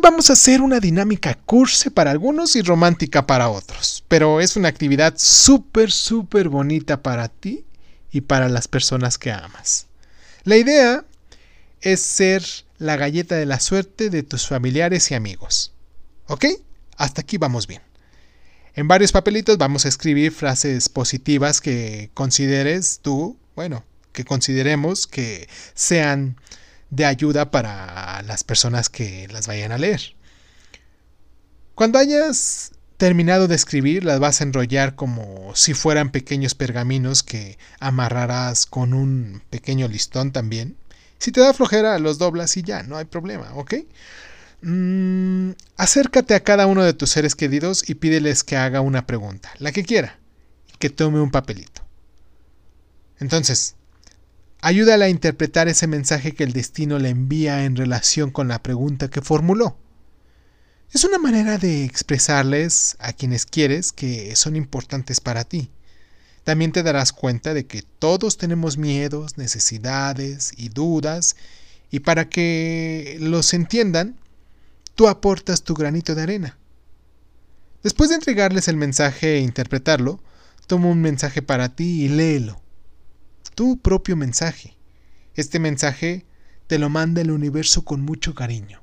Vamos a hacer una dinámica curse para algunos y romántica para otros, pero es una actividad súper, súper bonita para ti y para las personas que amas. La idea es ser la galleta de la suerte de tus familiares y amigos. ¿Ok? Hasta aquí vamos bien. En varios papelitos vamos a escribir frases positivas que consideres tú, bueno, que consideremos que sean de ayuda para las personas que las vayan a leer. Cuando hayas terminado de escribir, las vas a enrollar como si fueran pequeños pergaminos que amarrarás con un pequeño listón también. Si te da flojera, los doblas y ya, no hay problema, ¿ok? Mm, acércate a cada uno de tus seres queridos y pídeles que haga una pregunta, la que quiera, y que tome un papelito. Entonces, ayúdale a interpretar ese mensaje que el destino le envía en relación con la pregunta que formuló. Es una manera de expresarles a quienes quieres que son importantes para ti. También te darás cuenta de que todos tenemos miedos, necesidades y dudas, y para que los entiendan, tú aportas tu granito de arena. Después de entregarles el mensaje e interpretarlo, toma un mensaje para ti y léelo. Tu propio mensaje. Este mensaje te lo manda el universo con mucho cariño.